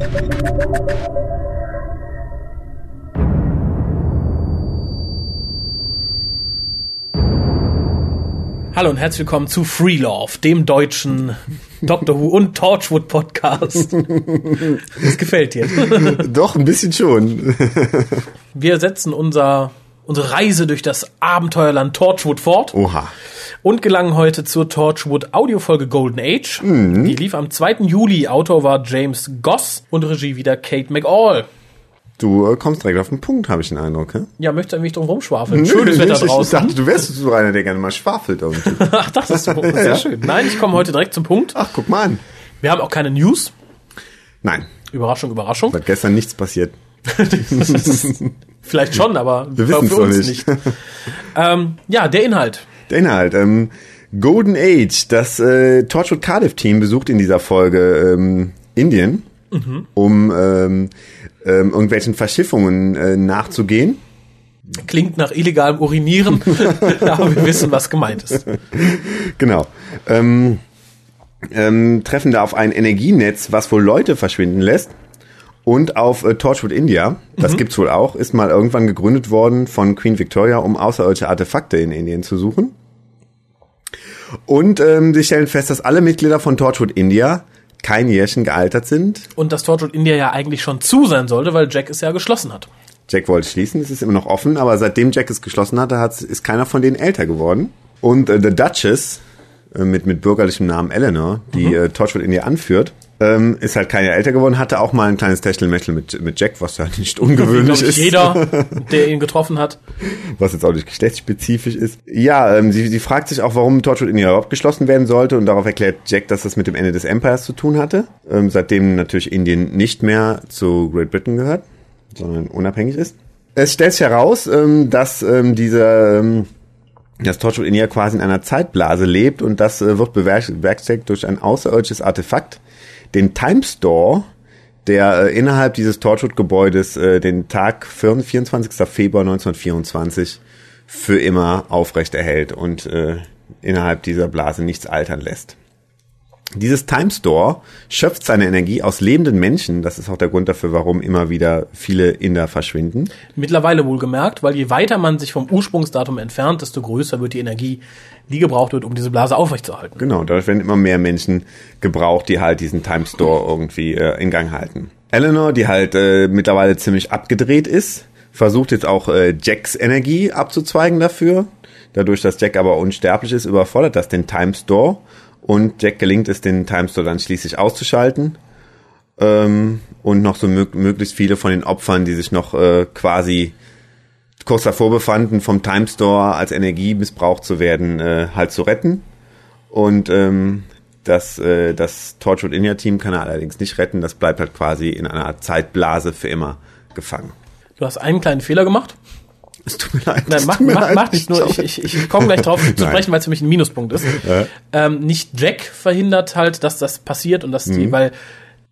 Hallo und herzlich willkommen zu Free Love, dem deutschen Doctor Who und Torchwood Podcast. Das gefällt dir. Doch, ein bisschen schon. Wir setzen unser, unsere Reise durch das Abenteuerland Torchwood fort. Oha. Und gelangen heute zur Torchwood Audiofolge Golden Age. Die lief am 2. Juli. Autor war James Goss und Regie wieder Kate McAll. Du äh, kommst direkt auf den Punkt, habe ich den Eindruck. Hä? Ja, möchte ein wenig drum rumschwafeln. Schönes Wetter ich, ich draußen. dachte, du wärst so einer, der gerne mal schwafelt. Ach, das ist sehr Ja. schön. Nein, ich komme heute direkt zum Punkt. Ach, guck mal an. Wir haben auch keine News. Nein, Überraschung, Überraschung. seit gestern nichts passiert. Vielleicht schon, aber Wir für wissen's uns noch nicht. Ähm, ja, der Inhalt. Der Inhalt. Ähm, Golden Age, das äh, Torchwood Cardiff Team besucht in dieser Folge ähm, Indien, um ähm, ähm, irgendwelchen Verschiffungen äh, nachzugehen. Klingt nach illegalem Urinieren, aber wir wissen, was gemeint ist. Genau. Ähm, ähm, treffen da auf ein Energienetz, was wohl Leute verschwinden lässt. Und auf äh, Torchwood India, das gibt's wohl auch, ist mal irgendwann gegründet worden von Queen Victoria, um außerirdische Artefakte in Indien zu suchen. Und ähm, sie stellen fest, dass alle Mitglieder von Torchwood India kein Jährchen gealtert sind. Und dass Torchwood India ja eigentlich schon zu sein sollte, weil Jack es ja geschlossen hat. Jack wollte schließen, es ist immer noch offen, aber seitdem Jack es geschlossen hatte, hat's, ist keiner von denen älter geworden. Und äh, The Duchess, äh, mit, mit bürgerlichem Namen Eleanor, die äh, Torchwood India anführt, ähm, ist halt keiner älter geworden, hatte auch mal ein kleines Techtelmechtel mit, mit Jack, was ja nicht ungewöhnlich ist. jeder, der ihn getroffen hat. was jetzt auch nicht geschlechtsspezifisch ist. Ja, ähm, sie, sie fragt sich auch, warum Torchwood India überhaupt geschlossen werden sollte und darauf erklärt Jack, dass das mit dem Ende des Empires zu tun hatte. Ähm, seitdem natürlich Indien nicht mehr zu Great Britain gehört, sondern unabhängig ist. Es stellt sich heraus, ähm, dass ähm, dieser ähm, dass Torchwood India quasi in einer Zeitblase lebt und das äh, wird bewerkstelligt durch ein außerirdisches Artefakt, den Time Store, der äh, innerhalb dieses Torchwood-Gebäudes äh, den Tag 4, 24. Februar 1924 für immer aufrecht erhält und äh, innerhalb dieser Blase nichts altern lässt. Dieses Time Store schöpft seine Energie aus lebenden Menschen. Das ist auch der Grund dafür, warum immer wieder viele Inder verschwinden. Mittlerweile wohlgemerkt, weil je weiter man sich vom Ursprungsdatum entfernt, desto größer wird die Energie, die gebraucht wird, um diese Blase aufrechtzuerhalten. Genau, dadurch werden immer mehr Menschen gebraucht, die halt diesen Time Store irgendwie äh, in Gang halten. Eleanor, die halt äh, mittlerweile ziemlich abgedreht ist, versucht jetzt auch äh, Jacks Energie abzuzweigen dafür. Dadurch, dass Jack aber unsterblich ist, überfordert das den Time Store und Jack gelingt es, den Time Store dann schließlich auszuschalten. Ähm, und noch so mög möglichst viele von den Opfern, die sich noch äh, quasi kurz davor befanden, vom Time Store als Energie missbraucht zu werden, äh, halt zu retten. Und ähm, das, äh, das Torchwood India Team kann er allerdings nicht retten. Das bleibt halt quasi in einer Zeitblase für immer gefangen. Du hast einen kleinen Fehler gemacht. Es tut mir leid. Nein, mach, mach, leid. mach nicht nur, ich, ich, ich komme gleich drauf zu sprechen, weil es für mich ein Minuspunkt ist. Ähm, nicht Jack verhindert halt, dass das passiert und dass Mhm. die, weil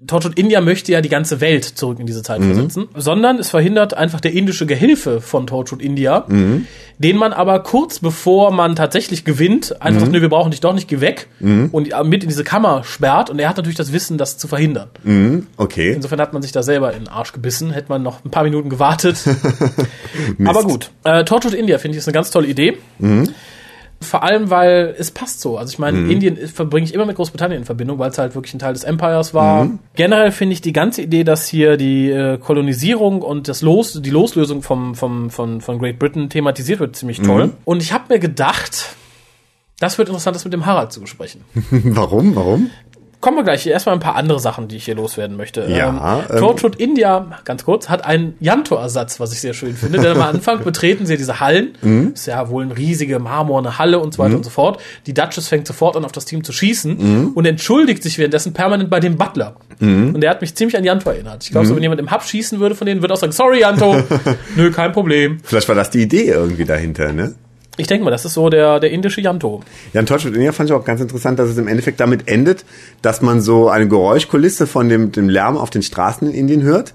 Torchwood India möchte ja die ganze Welt zurück in diese Zeit Mhm. versetzen, sondern es verhindert einfach der indische Gehilfe von Torchwood India, Mhm. den man aber kurz bevor man tatsächlich gewinnt, einfach Mhm. sagt, nö, wir brauchen dich doch nicht, geh weg und mit in diese Kammer sperrt und er hat natürlich das Wissen, das zu verhindern. Okay. Insofern hat man sich da selber in den Arsch gebissen, hätte man noch ein paar Minuten gewartet. Aber gut, äh, Torchwood India finde ich ist eine ganz tolle Idee. Vor allem, weil es passt so. Also ich meine, Indien verbringe ich immer mit Großbritannien in Verbindung, weil es halt wirklich ein Teil des Empires war. Generell finde ich die ganze Idee, dass hier die äh, Kolonisierung und das Los, die Loslösung vom, vom, von, von Great Britain thematisiert wird, ziemlich toll. Und ich habe mir gedacht, das wird interessant, das mit dem Harald zu besprechen. Warum? Warum? Kommen wir gleich. Erstmal ein paar andere Sachen, die ich hier loswerden möchte. Ja, ähm, ähm, Torchwood India, ganz kurz, hat einen Janto-Ersatz, was ich sehr schön finde. Denn am Anfang betreten sie diese Hallen. Mhm. Ist ja wohl eine riesige marmorne Halle und so weiter und so fort. Die Duchess fängt sofort an, auf das Team zu schießen Mhm. und entschuldigt sich währenddessen permanent bei dem Butler. Und der hat mich ziemlich an Janto erinnert. Ich Mhm. glaube, so wenn jemand im Hub schießen würde von denen, würde auch sagen, sorry Janto. Nö, kein Problem. Vielleicht war das die Idee irgendwie dahinter, ne? Ich denke mal, das ist so der, der indische Janto. Ja, in Torchwood India fand ich auch ganz interessant, dass es im Endeffekt damit endet, dass man so eine Geräuschkulisse von dem, dem Lärm auf den Straßen in Indien hört.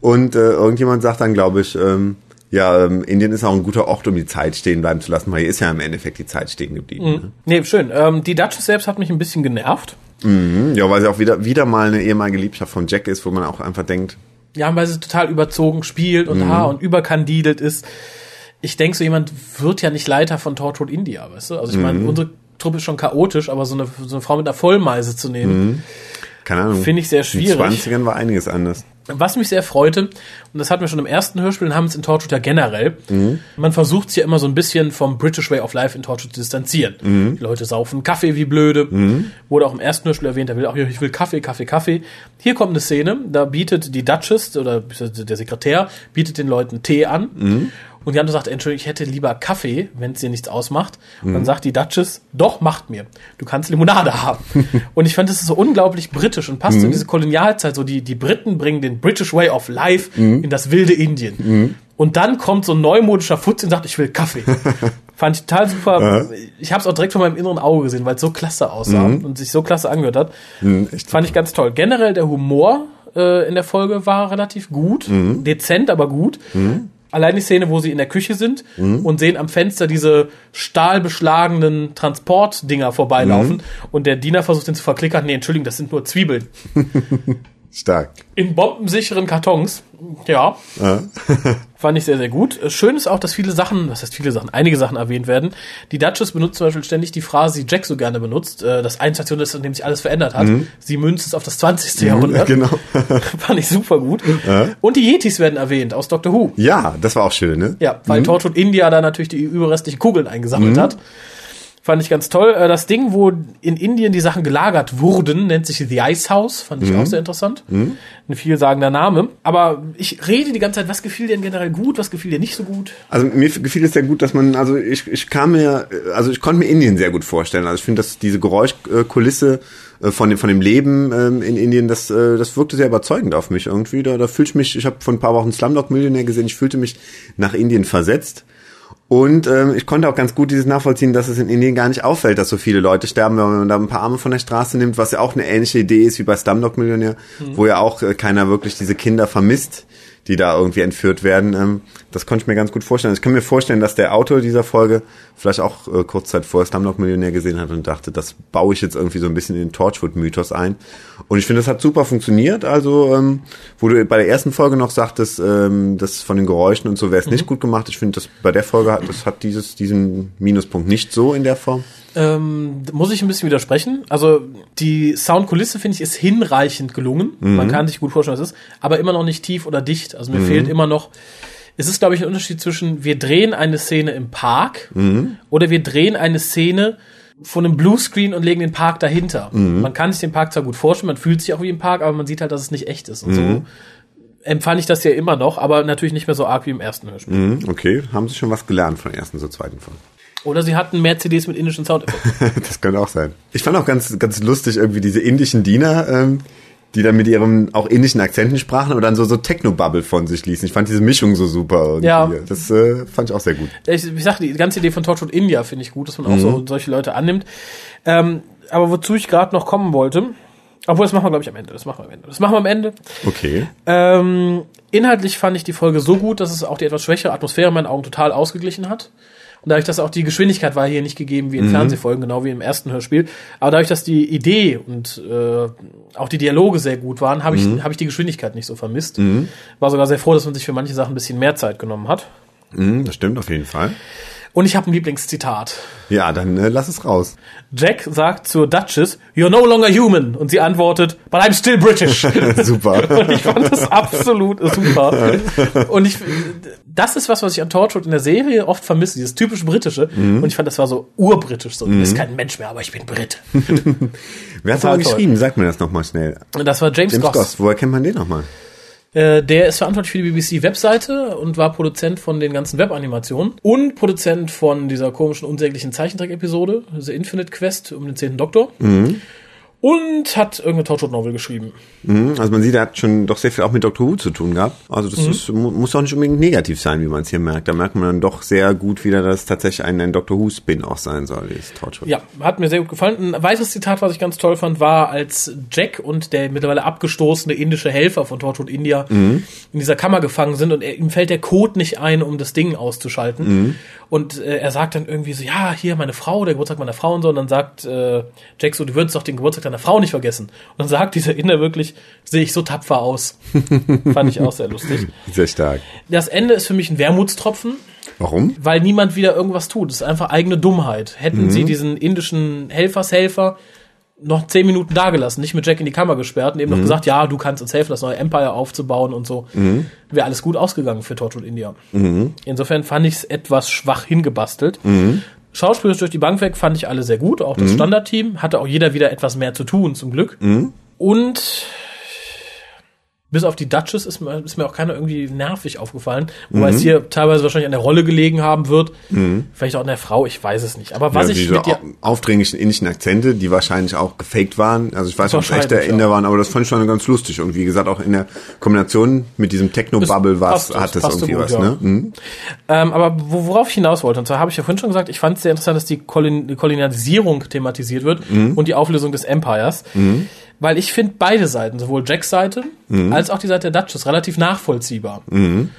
Und äh, irgendjemand sagt dann, glaube ich, ähm, ja, ähm, Indien ist auch ein guter Ort, um die Zeit stehen bleiben zu lassen, weil hier ist ja im Endeffekt die Zeit stehen geblieben. Ne? Nee, schön. Ähm, die Duchess selbst hat mich ein bisschen genervt. Mhm, ja, weil sie auch wieder, wieder mal eine ehemalige Liebschaft von Jack ist, wo man auch einfach denkt. Ja, weil sie total überzogen spielt und, mhm. und überkandidelt ist. Ich denke, so jemand wird ja nicht Leiter von Torchwood India, weißt du? Also ich meine, mhm. unsere Truppe ist schon chaotisch, aber so eine, so eine Frau mit einer Vollmeise zu nehmen, mhm. keine Ahnung. Finde ich sehr schwierig. In den 20ern war einiges anders. Was mich sehr freute, und das hatten wir schon im ersten Hörspiel und haben es in Torchwood ja generell, mhm. man versucht es ja immer so ein bisschen vom British Way of Life in Torchwood zu distanzieren. Mhm. Die Leute saufen Kaffee wie blöde. Mhm. Wurde auch im ersten Hörspiel erwähnt, er will auch, ich will Kaffee, Kaffee, Kaffee. Hier kommt eine Szene, da bietet die Duchess oder der Sekretär bietet den Leuten Tee an. Mhm. Und die andere sagt, Entschuldigung, ich hätte lieber Kaffee, wenn es dir nichts ausmacht. Und mhm. dann sagt die Duchess, doch, macht mir. Du kannst Limonade haben. und ich fand, das ist so unglaublich britisch und passt mhm. in diese Kolonialzeit. So die, die Briten bringen den British Way of Life mhm. in das wilde Indien. Mhm. Und dann kommt so ein neumodischer Futz und sagt, ich will Kaffee. Fand ich total super. Ja. Ich habe es auch direkt von meinem inneren Auge gesehen, weil es so klasse aussah mhm. und sich so klasse angehört hat. Mhm, Fand ich ganz toll. Generell der Humor äh, in der Folge war relativ gut, mhm. dezent, aber gut. Allein die Szene, wo sie in der Küche sind mhm. und sehen am Fenster diese stahlbeschlagenen Transportdinger vorbeilaufen mhm. und der Diener versucht den zu verklickern. Nee, Entschuldigung, das sind nur Zwiebeln. Stark. In bombensicheren Kartons. Ja. ja. Fand ich sehr, sehr gut. Schön ist auch, dass viele Sachen, was heißt viele Sachen, einige Sachen erwähnt werden. Die Duchess benutzt zum Beispiel ständig die Phrase, die Jack so gerne benutzt, äh, dass eine Station ist, in dem sich alles verändert hat. Mhm. Sie münzt es auf das 20. Mhm, Jahrhundert. Genau. Fand ich super gut. Ja. Und die Yetis werden erwähnt aus Doctor Who. Ja, das war auch schön, ne? Ja, weil mhm. Torchwood India da natürlich die überrestlichen Kugeln eingesammelt mhm. hat. Fand ich ganz toll. Äh, das Ding, wo in Indien die Sachen gelagert wurden, nennt sich The Ice House. Fand ich mhm. auch sehr interessant. Mhm. Ein vielsagender Name. Aber ich rede die ganze Zeit, was gefiel dir generell gut, was gefiel dir nicht so gut? Also mir gefiel es sehr gut, dass man, also ich, ich kam mir, also ich konnte mir Indien sehr gut vorstellen. Also ich finde, dass diese Geräuschkulisse äh, von dem, von dem Leben ähm, in Indien, das, äh, das wirkte sehr überzeugend auf mich irgendwie. Da, da fühlte ich mich, ich habe vor ein paar Wochen Slumdog Millionär gesehen, ich fühlte mich nach Indien versetzt. Und ähm, ich konnte auch ganz gut dieses nachvollziehen, dass es in Indien gar nicht auffällt, dass so viele Leute sterben, wenn man da ein paar Arme von der Straße nimmt, was ja auch eine ähnliche Idee ist wie bei Slumdog Millionär, mhm. wo ja auch äh, keiner wirklich diese Kinder vermisst, die da irgendwie entführt werden. Ähm, das konnte ich mir ganz gut vorstellen. Ich kann mir vorstellen, dass der Autor dieser Folge vielleicht auch äh, kurz Zeit vor Slumdog Millionär gesehen hat und dachte, das baue ich jetzt irgendwie so ein bisschen in den Torchwood-Mythos ein. Und ich finde, das hat super funktioniert. Also, ähm, wo du bei der ersten Folge noch sagtest, ähm, das von den Geräuschen und so wäre es mhm. nicht gut gemacht. Ich finde, das bei der Folge hat, das hat dieses, diesen Minuspunkt nicht so in der Form. Ähm, muss ich ein bisschen widersprechen. Also die Soundkulisse finde ich ist hinreichend gelungen. Mhm. Man kann sich gut vorstellen, was es ist, aber immer noch nicht tief oder dicht. Also mir mhm. fehlt immer noch. Es ist, glaube ich, ein Unterschied zwischen wir drehen eine Szene im Park mhm. oder wir drehen eine Szene von einem Bluescreen und legen den Park dahinter. Mhm. Man kann sich den Park zwar gut vorstellen, man fühlt sich auch wie im Park, aber man sieht halt, dass es nicht echt ist. Und so mhm. empfand ich das ja immer noch, aber natürlich nicht mehr so arg wie im ersten Hörspiel. Mhm. Okay, haben Sie schon was gelernt von der ersten zur zweiten Folge? Oder sie hatten mehr CDs mit indischen Soundeffekten. das könnte auch sein. Ich fand auch ganz, ganz lustig irgendwie diese indischen Diener, ähm, die dann mit ihrem auch indischen Akzenten sprachen, aber dann so, so Techno-Bubble von sich ließen. Ich fand diese Mischung so super. Ja. Das äh, fand ich auch sehr gut. Ich, ich sag, die ganze Idee von Torchwood India finde ich gut, dass man auch mhm. so solche Leute annimmt. Ähm, aber wozu ich gerade noch kommen wollte, obwohl, das machen wir, glaube ich, am Ende. Das machen wir am Ende. Das machen wir am Ende. Okay. Ähm, inhaltlich fand ich die Folge so gut, dass es auch die etwas schwächere Atmosphäre in meinen Augen total ausgeglichen hat. Und dadurch, dass auch die Geschwindigkeit war hier nicht gegeben wie in mhm. Fernsehfolgen, genau wie im ersten Hörspiel. Aber dadurch, dass die Idee und äh, auch die Dialoge sehr gut waren, habe ich, mhm. hab ich die Geschwindigkeit nicht so vermisst. Mhm. War sogar sehr froh, dass man sich für manche Sachen ein bisschen mehr Zeit genommen hat. Mhm, das stimmt auf jeden Fall. Und ich habe ein Lieblingszitat. Ja, dann äh, lass es raus. Jack sagt zur Duchess, You're no longer human. Und sie antwortet, But I'm still British. super. Und ich fand das absolut super. Und ich, das ist was, was ich an Torchwood in der Serie oft vermisse, dieses typisch Britische. Mhm. Und ich fand, das war so urbritisch. So, du bist mhm. kein Mensch mehr, aber ich bin Brit. Wer hat da geschrieben? Sag mir das nochmal schnell. Das war James, James Goss. Goss. Woher kennt man den nochmal? Äh, der ist verantwortlich für die BBC-Webseite und war Produzent von den ganzen Webanimationen und Produzent von dieser komischen, unsäglichen Zeichentrick-Episode, The Infinite Quest um den zehnten Doktor. Mhm und hat irgendeine Torchwood-Novel geschrieben. Mhm, also man sieht, er hat schon doch sehr viel auch mit Doctor Who zu tun gehabt. Also das mhm. ist, muss auch nicht unbedingt negativ sein, wie man es hier merkt. Da merkt man dann doch sehr gut wieder, dass es tatsächlich ein, ein Doctor Who-Spin-Off sein soll, dieses Torchwood. Ja, hat mir sehr gut gefallen. Ein weiteres Zitat, was ich ganz toll fand, war, als Jack und der mittlerweile abgestoßene indische Helfer von Torchwood India mhm. in dieser Kammer gefangen sind und er, ihm fällt der Code nicht ein, um das Ding auszuschalten. Mhm. Und äh, er sagt dann irgendwie so, ja, hier meine Frau, der Geburtstag meiner Frau und so. Und dann sagt äh, Jack so, du würdest doch den Geburtstag seiner Frau nicht vergessen. Und dann sagt dieser Inder wirklich, sehe ich so tapfer aus. Fand ich auch sehr lustig. Sehr stark. Das Ende ist für mich ein Wermutstropfen. Warum? Weil niemand wieder irgendwas tut. Das ist einfach eigene Dummheit. Hätten mhm. sie diesen indischen Helfershelfer noch zehn Minuten dagelassen, nicht mit Jack in die Kammer gesperrt und eben mhm. noch gesagt, ja, du kannst uns helfen, das neue Empire aufzubauen und so, mhm. wäre alles gut ausgegangen für Torchwood India. Mhm. Insofern fand ich es etwas schwach hingebastelt. Schauspielerisch durch die Bank weg fand ich alle sehr gut, auch das mhm. Standardteam. Hatte auch jeder wieder etwas mehr zu tun, zum Glück. Mhm. Und bis auf die Duchess ist mir, ist mir auch keiner irgendwie nervig aufgefallen. Wobei mhm. es hier teilweise wahrscheinlich an der Rolle gelegen haben wird. Mhm. Vielleicht auch an der Frau, ich weiß es nicht. Aber was ja, ich diese mit dir aufdringlichen indischen Akzente, die wahrscheinlich auch gefaked waren. Also ich weiß nicht, ob echte Inder waren, aber das fand ich schon ganz lustig. Und wie gesagt, auch in der Kombination mit diesem Techno-Bubble was hat es irgendwie gut, was. Ja. Ne? Mhm. Ähm, aber worauf ich hinaus wollte, und zwar habe ich ja vorhin schon gesagt, ich fand es sehr interessant, dass die, Kolon die Kolonialisierung thematisiert wird mhm. und die Auflösung des Empires. Weil ich finde beide Seiten, sowohl Jacks Seite mhm. als auch die Seite der Duchess, relativ nachvollziehbar. Mhm.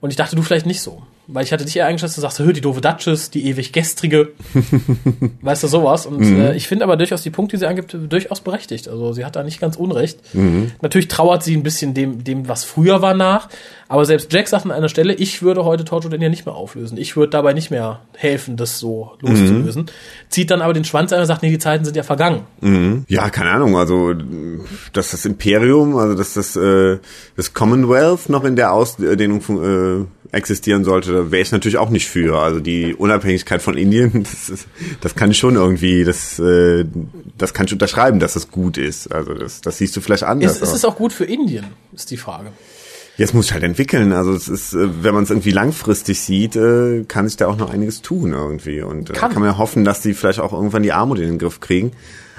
Und ich dachte, du vielleicht nicht so. Weil ich hatte dich eher eingeschätzt, du sagst, hör, die doofe Duchess, die ewig gestrige, weißt du, sowas. Und mhm. äh, ich finde aber durchaus die Punkte, die sie angibt, durchaus berechtigt. Also sie hat da nicht ganz Unrecht. Mhm. Natürlich trauert sie ein bisschen dem, dem, was früher war, nach. Aber selbst Jack sagt an einer Stelle, ich würde heute Torchwood ja nicht mehr auflösen. Ich würde dabei nicht mehr helfen, das so loszulösen. Mhm. Zieht dann aber den Schwanz ein und sagt, nee, die Zeiten sind ja vergangen. Mhm. Ja, keine Ahnung. Also, dass das Imperium, also dass das, äh, das Commonwealth noch in der Ausdehnung äh, existieren sollte, da wäre ich natürlich auch nicht für. Also die Unabhängigkeit von Indien, das, ist, das kann ich schon irgendwie, das, äh, das kann ich unterschreiben, dass das gut ist. Also das, das siehst du vielleicht anders. Ist, ist es auch gut für Indien, ist die Frage. Jetzt muss ich halt entwickeln. Also es ist, äh, wenn man es irgendwie langfristig sieht, äh, kann sich da auch noch einiges tun irgendwie. Und kann. kann man ja hoffen, dass die vielleicht auch irgendwann die Armut in den Griff kriegen.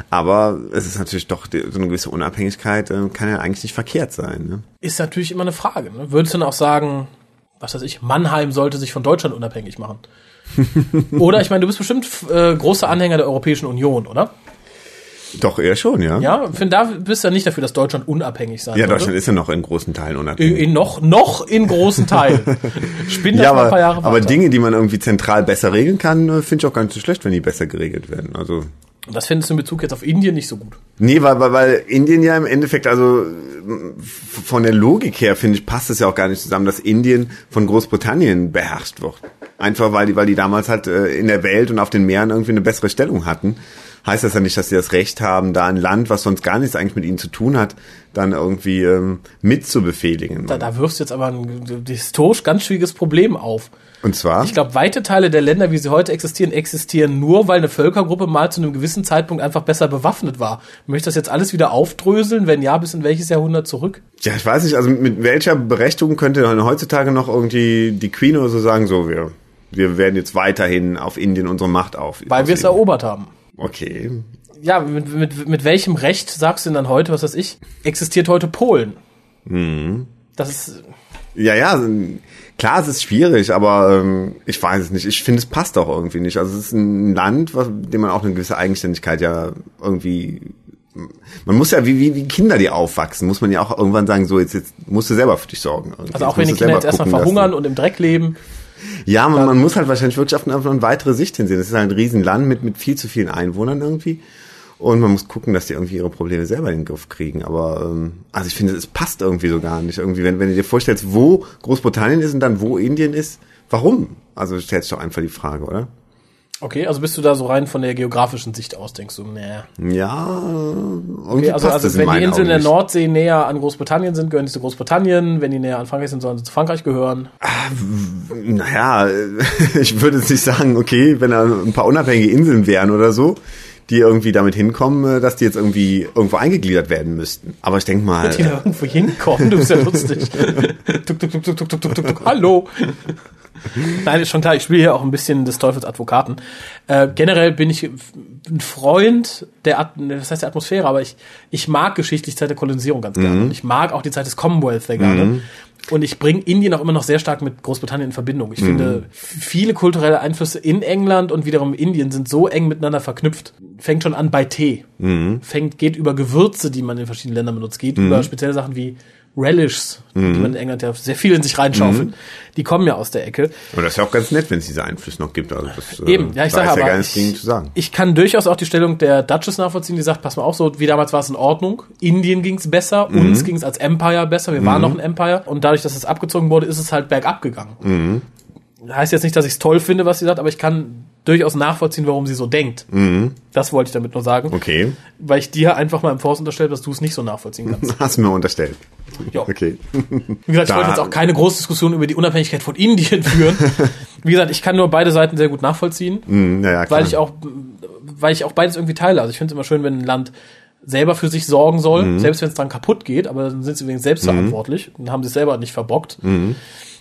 Aber es ist natürlich doch so eine gewisse Unabhängigkeit, kann ja eigentlich nicht verkehrt sein. Ne? Ist natürlich immer eine Frage. Ne? Würdest du dann auch sagen, was weiß ich, Mannheim sollte sich von Deutschland unabhängig machen. oder ich meine, du bist bestimmt äh, großer Anhänger der Europäischen Union, oder? Doch, eher schon, ja. Ja, find, da bist du ja nicht dafür, dass Deutschland unabhängig sein Ja, Deutschland oder? ist ja noch in großen Teilen unabhängig. In, noch, noch in großen Teilen. Spinn das ja, aber, ein paar Jahre weiter. Aber Dinge, die man irgendwie zentral besser regeln kann, äh, finde ich auch gar nicht so schlecht, wenn die besser geregelt werden. Also das findest du in Bezug jetzt auf Indien nicht so gut? Nee, weil, weil, weil Indien ja im Endeffekt, also von der Logik her, finde ich, passt es ja auch gar nicht zusammen, dass Indien von Großbritannien beherrscht wird. Einfach weil die, weil die damals halt äh, in der Welt und auf den Meeren irgendwie eine bessere Stellung hatten. Heißt das ja nicht, dass sie das Recht haben, da ein Land, was sonst gar nichts eigentlich mit ihnen zu tun hat, dann irgendwie ähm, mitzubefehligen. Da, da wirfst du jetzt aber ein historisch ganz schwieriges Problem auf. Und zwar? Ich glaube, weite Teile der Länder, wie sie heute existieren, existieren nur, weil eine Völkergruppe mal zu einem gewissen Zeitpunkt einfach besser bewaffnet war. Möchtest du das jetzt alles wieder aufdröseln? Wenn ja, bis in welches Jahrhundert zurück? Ja, ich weiß nicht, also mit welcher Berechtigung könnte heutzutage noch irgendwie die Queen oder so sagen, so, wir, wir werden jetzt weiterhin auf Indien unsere Macht auf. Weil wir es erobert haben. Okay. Ja, mit, mit, mit welchem Recht sagst du denn dann heute, was weiß ich, existiert heute Polen? Mhm. Das ist. Ja, ja, Klar, es ist schwierig, aber ähm, ich weiß es nicht. Ich finde, es passt auch irgendwie nicht. Also es ist ein Land, was, dem man auch eine gewisse Eigenständigkeit ja irgendwie man muss ja wie, wie, wie Kinder, die aufwachsen, muss man ja auch irgendwann sagen, so jetzt, jetzt musst du selber für dich sorgen. Irgendwie. Also auch wenn die Kinder jetzt erstmal verhungern lassen. und im Dreck leben. Ja, man, man muss halt wahrscheinlich wirklich auf eine, auf eine weitere Sicht hinsehen. Das ist halt ein Riesenland mit, mit viel zu vielen Einwohnern irgendwie. Und man muss gucken, dass die irgendwie ihre Probleme selber in den Griff kriegen. Aber ähm, also ich finde, es passt irgendwie so gar nicht. Irgendwie, wenn, wenn du dir vorstellst, wo Großbritannien ist und dann wo Indien ist, warum? Also stellst du doch einfach die Frage, oder? Okay, also bist du da so rein von der geografischen Sicht aus, denkst du, nee. Ja, okay, also, also wenn in die Inseln der Nordsee näher an Großbritannien sind, gehören die zu Großbritannien. Wenn die näher an Frankreich sind, sollen sie zu Frankreich gehören. Ah, naja, ich würde jetzt nicht sagen, okay, wenn da ein paar unabhängige Inseln wären oder so, die irgendwie damit hinkommen, äh, dass die jetzt irgendwie irgendwo eingegliedert werden müssten. Aber ich denke mal. Die da irgendwo hinkommen, du bist ja lustig. tuk, tuk, tuk, tuk, tuk, tuk, tuk, tuk. Hallo. Nein, ist schon klar, ich spiele hier auch ein bisschen des Teufels Advokaten. Äh, generell bin ich ein Freund der, At was heißt der Atmosphäre, aber ich, ich mag geschichtlich Zeit der Kolonisierung ganz gerne. Mhm. Ich mag auch die Zeit des Commonwealth sehr gerne. Mhm. Und ich bringe Indien auch immer noch sehr stark mit Großbritannien in Verbindung. Ich mhm. finde, viele kulturelle Einflüsse in England und wiederum Indien sind so eng miteinander verknüpft. Fängt schon an bei Tee. Mhm. Fängt, geht über Gewürze, die man in verschiedenen Ländern benutzt, geht mhm. über spezielle Sachen wie Relishs, die man in England ja sehr viel in sich reinschaufelt, die kommen ja aus der Ecke. Und das ist ja auch ganz nett, wenn es diese Einflüsse noch gibt. Also das, äh, Eben, ja, ich sage ja aber, ich, zu sagen. ich kann durchaus auch die Stellung der Duchess nachvollziehen, die sagt, pass mal auf, so wie damals war es in Ordnung, Indien ging es besser, Mhm. uns ging es als Empire besser, wir waren noch ein Empire und dadurch, dass es abgezogen wurde, ist es halt bergab gegangen. Mhm. Heißt jetzt nicht, dass ich es toll finde, was sie sagt, aber ich kann durchaus nachvollziehen, warum sie so denkt. Das wollte ich damit nur sagen, Mhm. Okay, weil ich dir einfach mal im Force unterstelle, dass du es nicht so nachvollziehen kannst. hast du mir unterstellt. Ja. Okay. Wie gesagt, ich Da- wollte jetzt auch keine große Diskussion über die Unabhängigkeit von Indien führen. Wie gesagt, ich kann nur beide Seiten sehr gut nachvollziehen. Hm, naja, klar. weil ich auch, weil ich auch beides irgendwie teile. Also ich finde es immer schön, wenn ein Land selber für sich sorgen soll, Mhm. selbst wenn es dann kaputt geht, aber dann sind sie übrigens selbst verantwortlich und haben sie es selber nicht verbockt.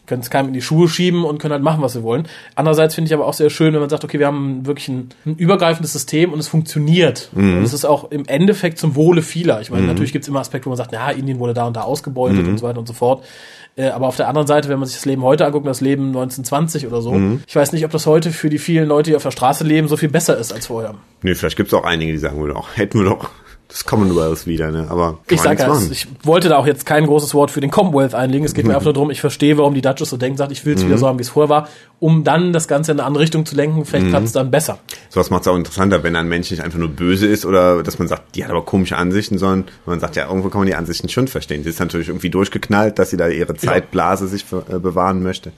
Mhm. Können es keinem in die Schuhe schieben und können halt machen, was sie wollen. Andererseits finde ich aber auch sehr schön, wenn man sagt, okay, wir haben wirklich ein, ein übergreifendes System und es funktioniert. Mhm. Und es ist auch im Endeffekt zum Wohle vieler. Ich meine, natürlich gibt es immer Aspekte, wo man sagt, ja, Indien wurde da und da ausgebeutet Mhm. und so weiter und so fort. Äh, aber auf der anderen Seite, wenn man sich das Leben heute anguckt, das Leben 1920 oder so, Mhm. ich weiß nicht, ob das heute für die vielen Leute, die auf der Straße leben, so viel besser ist als vorher. Nee, vielleicht gibt es auch einige, die sagen würden, auch hätten wir doch das Commonwealth wieder, ne? Aber Ich nichts ja, machen. ich wollte da auch jetzt kein großes Wort für den Commonwealth einlegen. Es geht mir einfach nur darum, ich verstehe, warum die Duchess so denkt, sagt, ich will es Mhm. wieder so haben, wie es vorher war, um dann das Ganze in eine andere Richtung zu lenken. Vielleicht Mhm. es dann besser. Sowas macht es auch interessanter, wenn ein Mensch nicht einfach nur böse ist oder dass man sagt, die hat aber komische Ansichten, sondern man sagt, ja, irgendwo kann man die Ansichten schon verstehen. Sie ist natürlich irgendwie durchgeknallt, dass sie da ihre Zeitblase sich äh, bewahren möchte.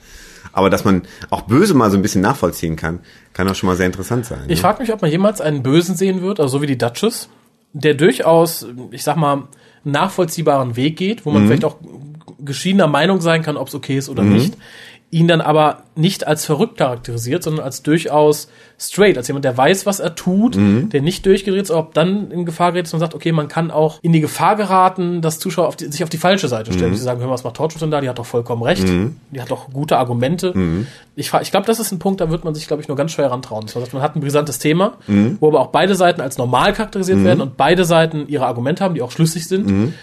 Aber dass man auch böse mal so ein bisschen nachvollziehen kann, kann auch schon mal sehr interessant sein. Ich ne? frage mich, ob man jemals einen Bösen sehen wird, also so wie die Duchess, der durchaus, ich sag mal, nachvollziehbaren Weg geht, wo man Mhm. vielleicht auch geschiedener Meinung sein kann, ob es okay ist oder nicht, ihn dann aber nicht als verrückt charakterisiert, sondern als durchaus straight, als jemand, der weiß, was er tut, Mhm. der nicht durchgedreht ist, ob dann in Gefahr gerät, dass man sagt, okay, man kann auch in die Gefahr geraten, dass Zuschauer auf die, sich auf die falsche Seite stellen. Mhm. Die sagen, hör mal, was macht Torchwood denn da? Die hat doch vollkommen recht. Die hat doch gute Argumente. Mhm. Ich, ich glaube, das ist ein Punkt, da wird man sich, glaube ich, nur ganz schwer rantrauen. Das heißt, man hat ein brisantes Thema, Mhm. wo aber auch beide Seiten als normal charakterisiert werden und beide Seiten ihre Argumente haben, die auch schlüssig sind. Mhm.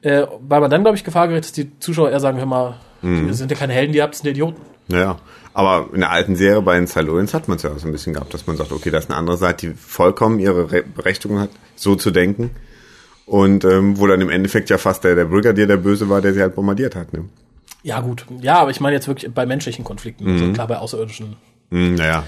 Äh, weil man dann, glaube ich, Gefahr gerät, dass die Zuschauer eher sagen, hör mal, Mhm. die sind ja keine Helden, die habt, sind Idioten. Ja, aber in der alten Serie bei den Silurians hat man es ja auch so ein bisschen gehabt, dass man sagt, okay, da ist eine andere Seite, die vollkommen ihre Re Berechtigung hat, so zu denken. Und ähm, wo dann im Endeffekt ja fast der, der Brigadier der Böse war, der sie halt bombardiert hat. Ne? Ja, gut. Ja, aber ich meine jetzt wirklich bei menschlichen Konflikten, Mhm. also klar bei außerirdischen. Hm, naja.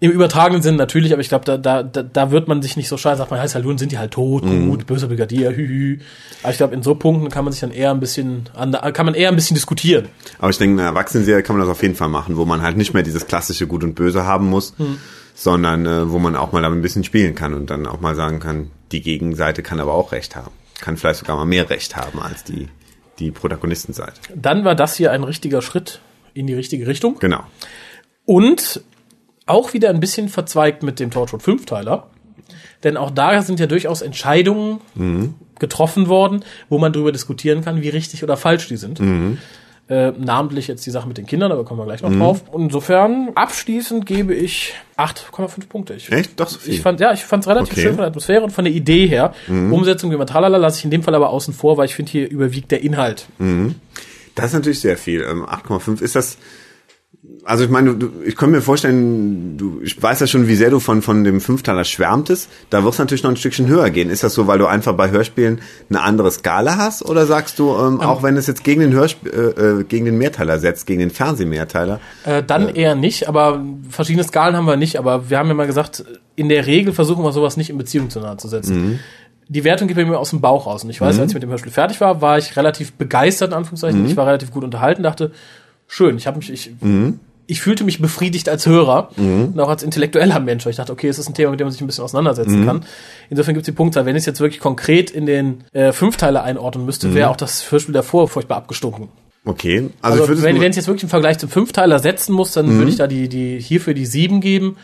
Im übertragenen Sinn natürlich, aber ich glaube, da, da, da, wird man sich nicht so scheiße, sagt man, heißt Halun sind die halt tot, Mhm. gut, böser Brigadier, hü, hü. Aber ich glaube, in so Punkten kann man sich dann eher ein bisschen, an, kann man eher ein bisschen diskutieren. Aber ich denke, in einer Erwachsenenserie kann man das auf jeden Fall machen, wo man halt nicht mehr dieses klassische Gut und Böse haben muss, sondern äh, wo man auch mal damit ein bisschen spielen kann und dann auch mal sagen kann, die Gegenseite kann aber auch Recht haben. Kann vielleicht sogar mal mehr Recht haben als die, die Protagonistenseite. Dann war das hier ein richtiger Schritt in die richtige Richtung. Genau. Und auch wieder ein bisschen verzweigt mit dem Torchwood 5-Teiler. Denn auch da sind ja durchaus Entscheidungen getroffen worden, wo man darüber diskutieren kann, wie richtig oder falsch die sind. Äh, namentlich jetzt die Sache mit den Kindern, aber kommen wir gleich noch drauf. Und insofern, abschließend gebe ich 8,5 Punkte. Ich, Echt? Doch so viel? ich fand, ja, ich fand es relativ Okay. schön von der Atmosphäre und von der Idee her. Umsetzung wie man tralala lasse ich in dem Fall aber außen vor, weil ich finde, hier überwiegt der Inhalt. Das ist natürlich sehr viel. Ähm, 8,5 ist das. Also ich meine, du, ich kann mir vorstellen, du, ich weiß ja schon, wie sehr du von von dem Fünfteiler schwärmtest. Da wird es natürlich noch ein Stückchen höher gehen. Ist das so, weil du einfach bei Hörspielen eine andere Skala hast, oder sagst du, ähm, auch wenn es jetzt gegen den Hörspiel, äh, äh, gegen den Mehrteiler setzt, gegen den Fernsehmehrteiler? Äh, dann eher nicht, aber verschiedene Skalen haben wir nicht. Aber wir haben ja mal gesagt, in der Regel versuchen wir sowas nicht in Beziehung zueinander zu setzen. Die Wertung geht bei mir aus dem Bauch raus. Und ich weiß, als ich mit dem Hörspiel fertig war, war ich relativ begeistert, in Anführungszeichen. Ich war relativ gut unterhalten, dachte, schön, ich habe mich, ich, ich fühlte mich befriedigt als Hörer und auch als intellektueller Mensch. weil Ich dachte, okay, es ist ein Thema, mit dem man sich ein bisschen auseinandersetzen kann. Insofern gibt es die Punktzahl. Wenn ich es jetzt wirklich konkret in den äh, Fünfteiler einordnen müsste, wäre auch das Hörspiel davor furchtbar abgestunken. Okay. Also, Also, ich wenn, es wenn ich jetzt wirklich im Vergleich zum Fünfteiler setzen muss, dann würde ich da die, die hierfür die sieben geben.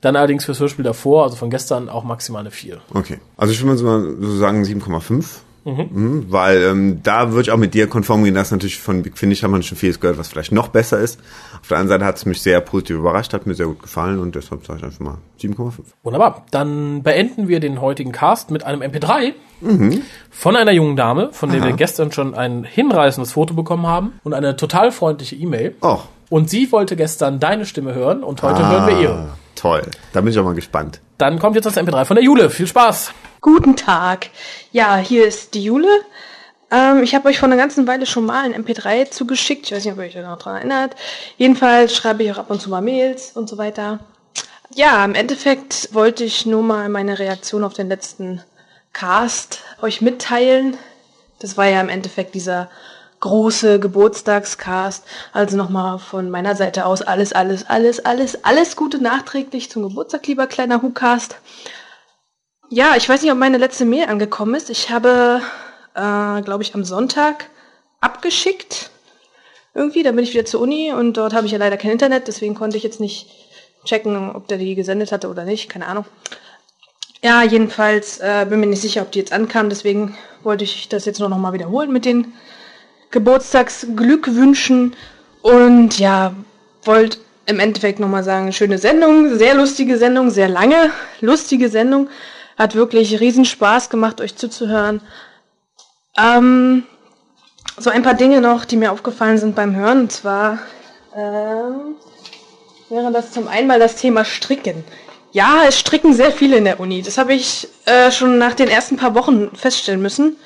Dann allerdings fürs Hörspiel davor, also von gestern, auch maximal eine vier. Okay. Also ich würde mal so so sagen 7,5. Mhm. Weil ähm, da würde ich auch mit dir konform gehen, dass natürlich von Big Finish haben wir schon vieles gehört, was vielleicht noch besser ist. Auf der anderen Seite hat es mich sehr positiv überrascht, hat mir sehr gut gefallen und deshalb sage ich einfach mal 7,5. Wunderbar. Dann beenden wir den heutigen Cast mit einem MP3 von einer jungen Dame, von der Aha. wir gestern schon ein hinreißendes Foto bekommen haben und eine total freundliche E-Mail. Och. Und sie wollte gestern deine Stimme hören und heute Ah, hören wir ihre. Toll. Da bin ich auch mal gespannt. Dann kommt jetzt das MP3 von der Jule. Viel Spaß. Guten Tag. Ja, hier ist die Jule. Ähm, ich habe euch vor einer ganzen Weile schon mal ein MP3 zugeschickt. Ich weiß nicht, ob ihr euch noch dran erinnert. Jedenfalls schreibe ich auch ab und zu mal Mails und so weiter. Ja, im Endeffekt wollte ich nur mal meine Reaktion auf den letzten Cast euch mitteilen. Das war ja im Endeffekt dieser große Geburtstagscast. Also nochmal von meiner Seite aus alles, alles, alles, alles, alles Gute nachträglich zum Geburtstag, lieber kleiner Hu-Cast. Ja, ich weiß nicht, ob meine letzte Mail angekommen ist. Ich habe äh, glaube ich, am Sonntag abgeschickt. Irgendwie, dann bin ich wieder zur Uni und dort habe ich ja leider kein Internet, deswegen konnte ich jetzt nicht checken, ob der die gesendet hatte oder nicht, keine Ahnung. Ja, jedenfalls äh, bin mir nicht sicher, ob die jetzt ankam, deswegen wollte ich das jetzt nur noch mal wiederholen mit den Geburtstagsglückwünschen und ja, wollte im Endeffekt noch mal sagen, schöne Sendung, sehr lustige Sendung, sehr lange, lustige Sendung. Hat wirklich riesen Spaß gemacht, euch zuzuhören. Ähm, so ein paar Dinge noch, die mir aufgefallen sind beim Hören. Und zwar ähm, wäre das zum einen mal das Thema Stricken. Ja, es stricken sehr viele in der Uni. Das habe ich äh, schon nach den ersten paar Wochen feststellen müssen.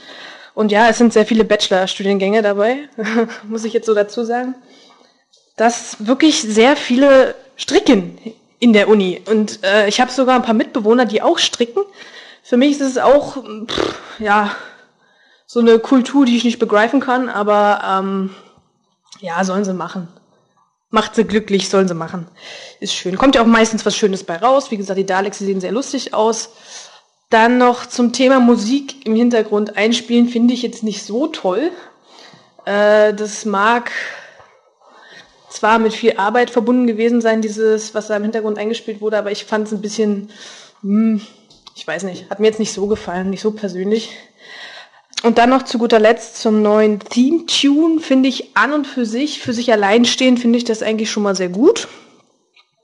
Und ja, es sind sehr viele Bachelor-Studiengänge dabei, muss ich jetzt so dazu sagen. Dass wirklich sehr viele stricken in der Uni. Und äh, ich habe sogar ein paar Mitbewohner, die auch stricken. Für mich ist es auch, pff, ja, so eine Kultur, die ich nicht begreifen kann, aber ähm, ja, sollen sie machen. Macht sie glücklich, sollen sie machen. Ist schön. Kommt ja auch meistens was Schönes bei raus. Wie gesagt, die Daleks, sehen sehr lustig aus. Dann noch zum Thema Musik im Hintergrund einspielen, finde ich jetzt nicht so toll. Äh, das mag zwar mit viel Arbeit verbunden gewesen sein, dieses, was da im Hintergrund eingespielt wurde, aber ich fand es ein bisschen, hm, ich weiß nicht, hat mir jetzt nicht so gefallen, nicht so persönlich. Und dann noch zu guter Letzt zum neuen Theme-Tune, finde ich an und für sich, für sich allein stehen, finde ich das eigentlich schon mal sehr gut.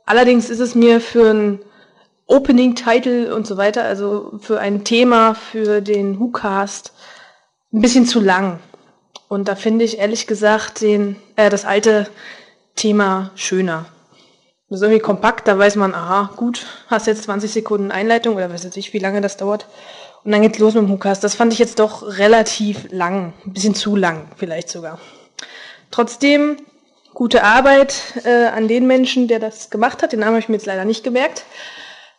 Allerdings ist es mir für ein Opening-Title und so weiter, also für ein Thema für den WhoCast, ein bisschen zu lang. Und da finde ich ehrlich gesagt den, äh, das alte Thema schöner. Das ist irgendwie kompakt, da weiß man, aha, gut, hast jetzt 20 Sekunden Einleitung oder weiß jetzt nicht, wie lange das dauert. Und dann geht's los mit dem Hukas. Das fand ich jetzt doch relativ lang, ein bisschen zu lang vielleicht sogar. Trotzdem gute Arbeit äh, an den Menschen, der das gemacht hat. Den Namen habe ich mir jetzt leider nicht gemerkt.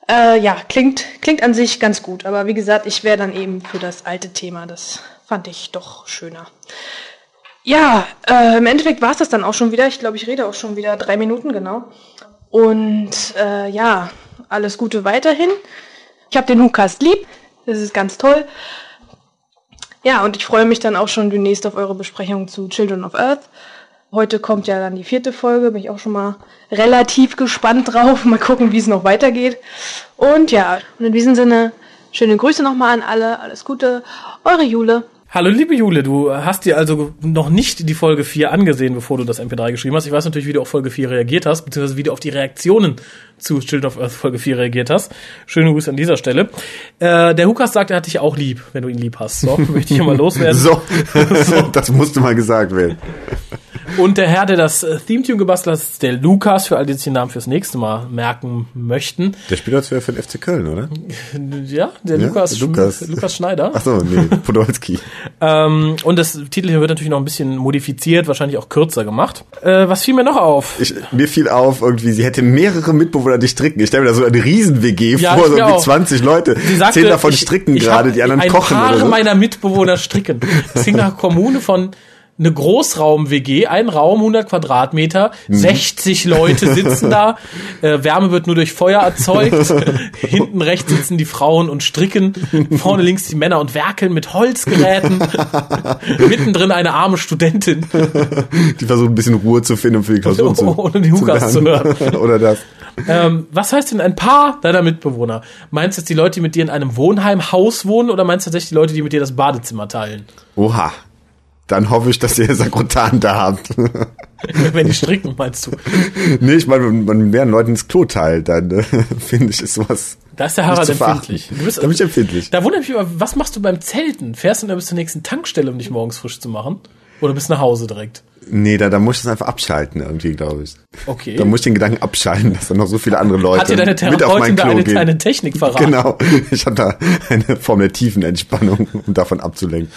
Äh, ja, klingt, klingt an sich ganz gut. Aber wie gesagt, ich wäre dann eben für das alte Thema. Das fand ich doch schöner. Ja, äh, im Endeffekt war es das dann auch schon wieder. Ich glaube, ich rede auch schon wieder drei Minuten genau. Und äh, ja, alles Gute weiterhin. Ich habe den Hukas lieb. Das ist ganz toll. Ja, und ich freue mich dann auch schon demnächst auf eure Besprechung zu Children of Earth. Heute kommt ja dann die vierte Folge, bin ich auch schon mal relativ gespannt drauf. Mal gucken, wie es noch weitergeht. Und ja, und in diesem Sinne, schöne Grüße nochmal an alle, alles Gute, eure Jule. Hallo liebe Jule, du hast dir also noch nicht die Folge 4 angesehen, bevor du das MP3 geschrieben hast. Ich weiß natürlich, wie du auf Folge 4 reagiert hast, beziehungsweise wie du auf die Reaktionen zu Child of Earth Folge 4 reagiert hast. Schöne Grüße an dieser Stelle. Äh, der Hukas sagt, er hat dich auch lieb, wenn du ihn lieb hast. So, möchte ich immer loswerden. so. so, das musste mal gesagt werden. Und der Herr, der das äh, Theme-Tune gebastelt hat, ist der Lukas, für all die sich den Namen fürs nächste Mal merken möchten. Der spielt als wäre für den FC Köln, oder? Ja, der ja, Lukas, Lukas. Lukas Schneider. Ach so, nee, Podolski. ähm, und das Titel hier wird natürlich noch ein bisschen modifiziert, wahrscheinlich auch kürzer gemacht. Äh, was fiel mir noch auf? Ich, mir fiel auf, irgendwie, sie hätte mehrere Mitbewohner, die stricken. Ich stelle mir da so eine Riesen-WG Ja, vor, so auch. 20 Leute. Sie sagte, Zehn davon ich- stricken ich gerade, die anderen ein kochen Paar oder so. meiner Mitbewohner stricken. Es ging nach Kommune von eine Großraum-WG, ein Raum, 100 Quadratmeter, Mhm. 60 Leute sitzen da, äh, Wärme wird nur durch Feuer erzeugt, hinten rechts sitzen die Frauen und stricken, vorne links die Männer und werkeln mit Holzgeräten, mittendrin eine arme Studentin, Die versuchen ein bisschen Ruhe zu finden, um für die Klausur zu Ohne die Hukas zu lernen. oder das. ähm, was heißt denn ein paar deiner Mitbewohner? Meinst du jetzt die Leute, die mit dir in einem Wohnheimhaus wohnen oder meinst du tatsächlich die Leute, die mit dir das Badezimmer teilen? Oha. Dann hoffe ich, dass ihr Sakrotan da habt. Wenn die stricken, meinst du? nee, ich meine, wenn man mehreren Leuten ins Klo teilt, dann äh, finde ich, ist sowas. Da ist der Harald empfindlich. Du bist, da bin ich empfindlich. da wundert mich immer, was machst du beim Zelten? Fährst du dann bis zur nächsten Tankstelle, um dich morgens frisch zu machen? Oder bist du nach Hause direkt? Nee, da, da muss ich es einfach abschalten irgendwie, glaube ich. Okay. Da muss ich den Gedanken abschalten, dass da noch so viele andere Leute Hat dir deine mit auf mein Therapeutin da Klo eine, gehen. eine Technik verraten? Genau. Ich habe da eine Form der tiefen Entspannung, um davon abzulenken.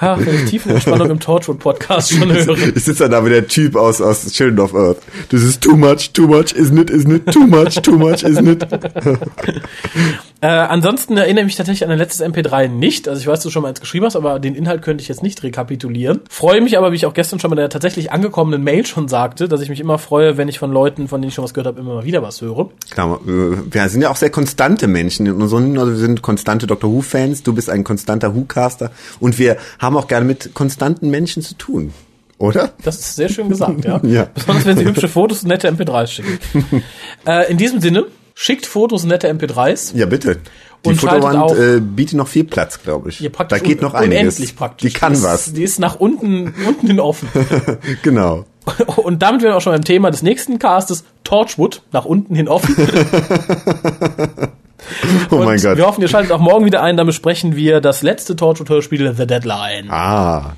Ha, wenn ich Tiefenentspannung im Torchwood-Podcast schon höre. Ich sitze da wie der Typ aus, aus Children of Earth. This is too much, too much, isn't it, isn't it, too much, too much, isn't it? Äh, ansonsten erinnere ich mich tatsächlich an ein letztes MP3 nicht. Also ich weiß, du schon mal eins geschrieben hast, aber den Inhalt könnte ich jetzt nicht rekapitulieren. Freue mich aber, wie ich auch gestern schon bei der tatsächlich angekommenen Mail schon sagte, dass ich mich immer freue, wenn ich von Leuten, von denen ich schon was gehört habe, immer mal wieder was höre. Klar, wir sind ja auch sehr konstante Menschen. In unserem, also wir sind konstante Doctor Who-Fans, du bist ein konstanter Who-Caster und wir haben auch gerne mit konstanten Menschen zu tun. Oder? Das ist sehr schön gesagt, ja. Ja. Besonders wenn sie hübsche Fotos und nette MP3s schicken. äh, in diesem Sinne, schickt Fotos und nette MP3s. Ja, bitte. Die Und Fotowand auch- äh, bietet noch viel Platz, glaube ich. Hier Da praktisch geht noch einiges. Unendlich praktisch. Die kann die was. Ist, die ist nach unten, unten hin offen. Genau. Und damit wären wir auch schon beim Thema des nächsten Castes, Torchwood, nach unten hin offen. Oh Und mein Gott. wir hoffen, ihr schaltet auch morgen wieder ein, dann besprechen wir das letzte Torchwood-Hörspiel, The Deadline. Ah.